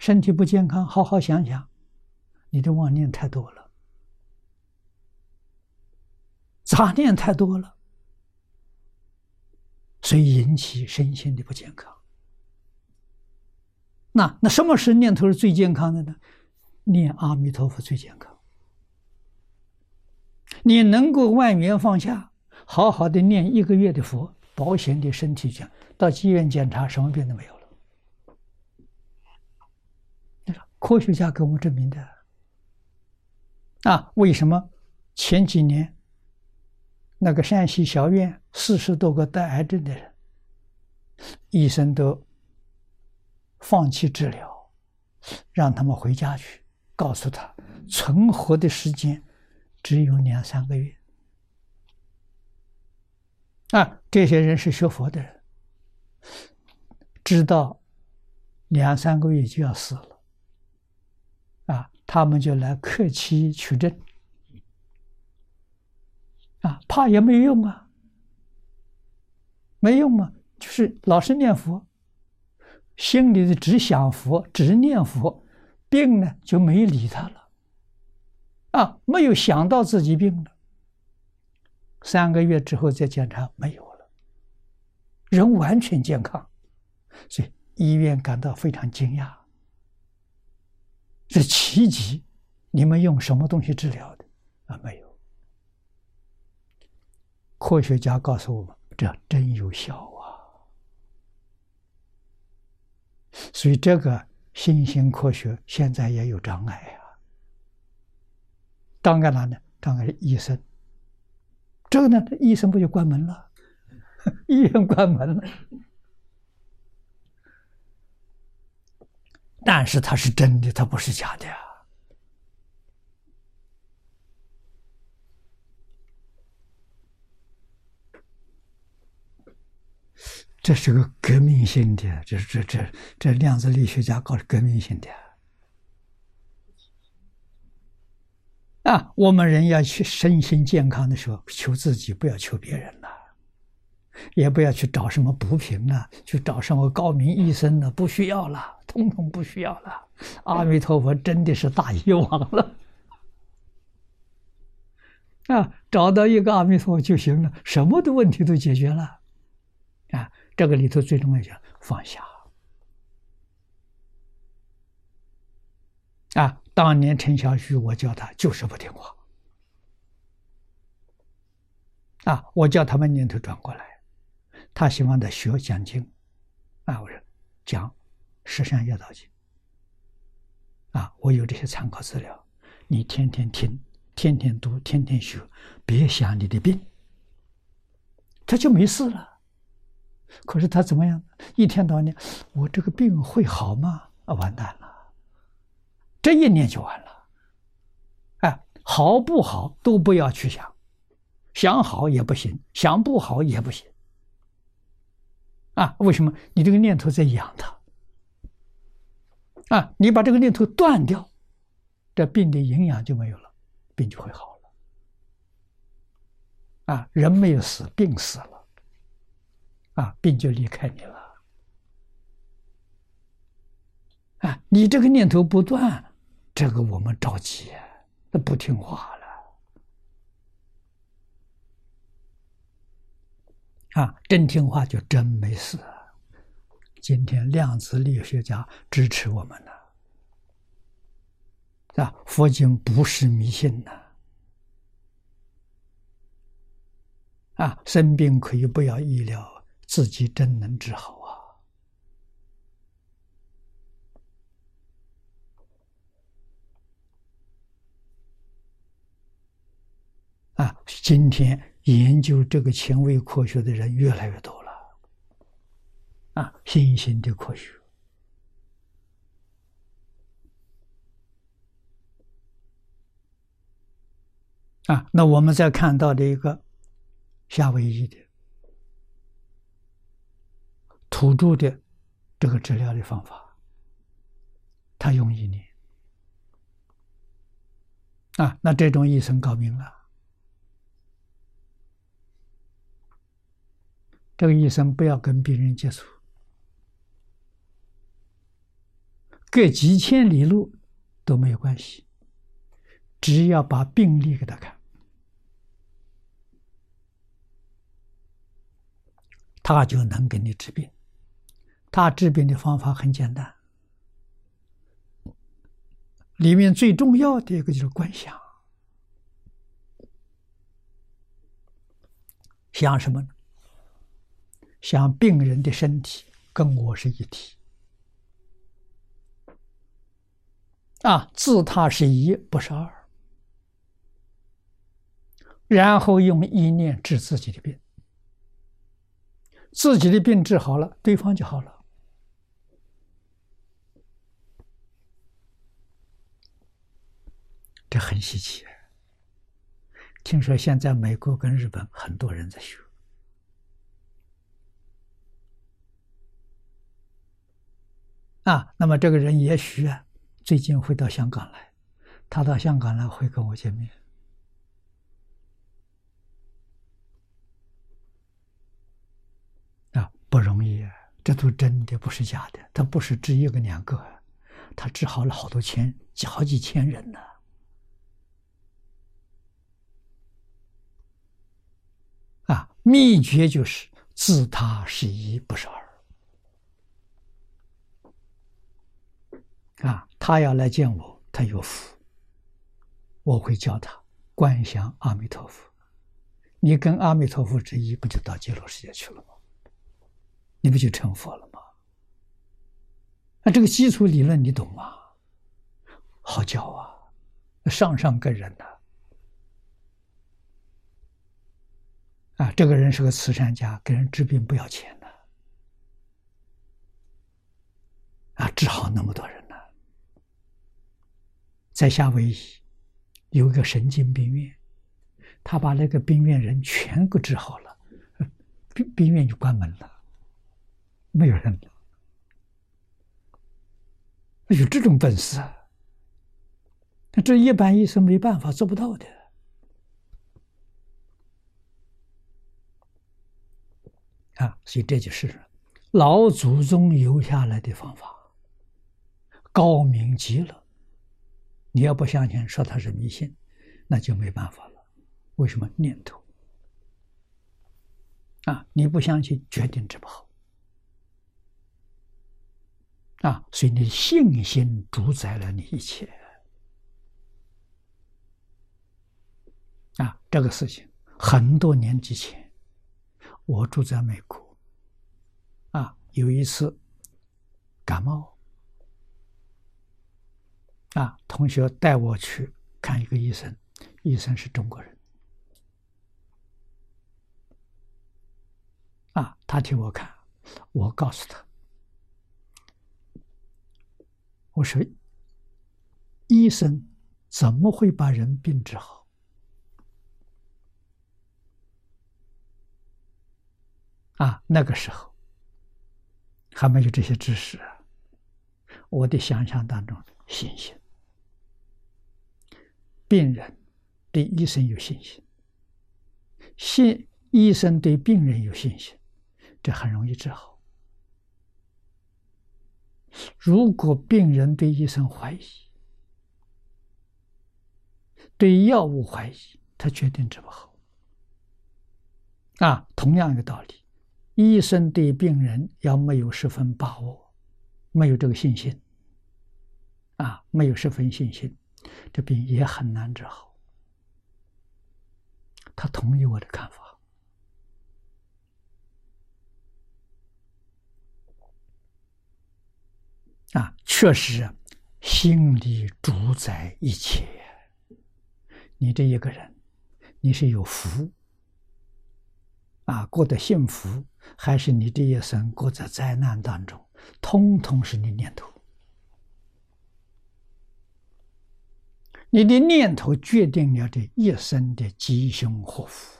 身体不健康，好好想想，你的妄念太多了，杂念太多了，所以引起身心的不健康。那那什么是念头是最健康的呢？念阿弥陀佛最健康。你能够万缘放下，好好的念一个月的佛，保险的身体讲，到医院检查，什么病都没有了。科学家给我们证明的。啊，为什么前几年那个山西小院四十多个得癌症的人，医生都放弃治疗，让他们回家去，告诉他存活的时间只有两三个月。啊，这些人是学佛的人，知道两三个月就要死了，他们就来克期取证，啊，怕也没用啊，没用嘛，就是老是念佛，心里的只想佛，只念佛，病呢就没理他了，啊，没有想到自己病了。三个月之后再检查，没有了，人完全健康，所以医院感到非常惊讶，这奇迹！你们用什么东西治疗的？啊，没有。科学家告诉我们，这真有效啊！所以这个新兴科学现在也有障碍啊。当然了呢，当然医生。这个呢，医生不就关门了？医院关门了。但是它是真的，它不是假的呀。这是个革命性的，这这这这量子力学家搞的革命性的。啊，我们人要去身心健康的时候，求自己，不要求别人，也不要去找什么补品了，去找什么高明医生了，不需要了，通通不需要了。阿弥陀佛，真的是大医王了。啊，找到一个阿弥陀佛就行了，什么的问题都解决了。啊，这个里头最重要的放下。啊。当年陈小旭，我叫他就是不听话，啊，我叫他们念头转过来，他喜欢的学讲经，啊，我说讲《十善业道经》，啊，我有这些参考资料，你天天听，天天读，天天学，别想你的病，他就没事了。可是他怎么样？一天到晚，我这个病会好吗？啊，完蛋了。这一念就完了，哎，好不好都不要去想，想好也不行，想不好也不行，啊，为什么？你这个念头在养它，啊，你把这个念头断掉，这病的营养就没有了，病就会好了，啊，人没有死，病死了，啊，病就离开你了，啊，你这个念头不断。这个我们着急，他不听话了啊！真听话就真没事。今天量子力学家支持我们了啊！佛经不是迷信呐啊！生病可以不要医疗，自己真能治好啊。啊，今天研究这个前卫科学的人越来越多了，啊，新兴的科学，啊，那我们再看到的一个夏威夷的土著的这个治疗的方法，他用一年，啊，那这种医生高明了。这个医生不要跟病人接触，隔几千里路都没有关系，只要把病历给他看，他就能给你治病。他治病的方法很简单，里面最重要的一个就是观想，想什么呢？想病人的身体跟我是一体，啊，自他是一，不是二，然后用意念治自己的病，自己的病治好了，对方就好了，这很稀奇。听说现在美国跟日本很多人在学。啊，那么这个人也许啊，最近会到香港来，他到香港来会跟我见面。啊，不容易，这都真的，不是假的。他不是治一个两个，他治好了好多千、好几千人呢。啊，秘诀就是自他是一，不是二。啊，他要来见我，他有福，我会教他观想阿弥陀佛。你跟阿弥陀佛之一，不就到极乐世界去了吗？你不就成佛了吗？那这个基础理论你懂吗？好教啊，上上个人呐。啊，这个人是个慈善家，给人治病不要钱的，啊，治好那么多人。在夏威夷有一个神经病院，他把那个病院人全部治好了，病病院就关门了，没有人了。有这种本事啊！这一般医生没办法做不到的啊！所以这就是老祖宗留下来的方法，高明极了。你要不相信，说他是迷信，那就没办法了。为什么念头？啊，你不相信，决定治不好。啊，所以你的信心主宰了你一切。啊，这个事情很多年之前，我住在美国，啊，有一次感冒。啊，同学带我去看一个医生，医生是中国人。啊，他替我看，我告诉他，我说，医生怎么会把人病治好？啊，那个时候还没有这些知识，我的想象当中，信心。病人对医生有信心，信医生对病人有信心，这很容易治好。如果病人对医生怀疑，对药物怀疑，他决定治不好。啊，同样一个道理，医生对病人要没有十分把握，没有这个信心，啊，没有十分信心。这病也很难治好。他同意我的看法。啊，确实，心里主宰一切。你这一个人，你是有福，啊，过得幸福，还是你这一生过在灾难当中，通通是你念头。你的念头决定了你一生的吉凶祸福。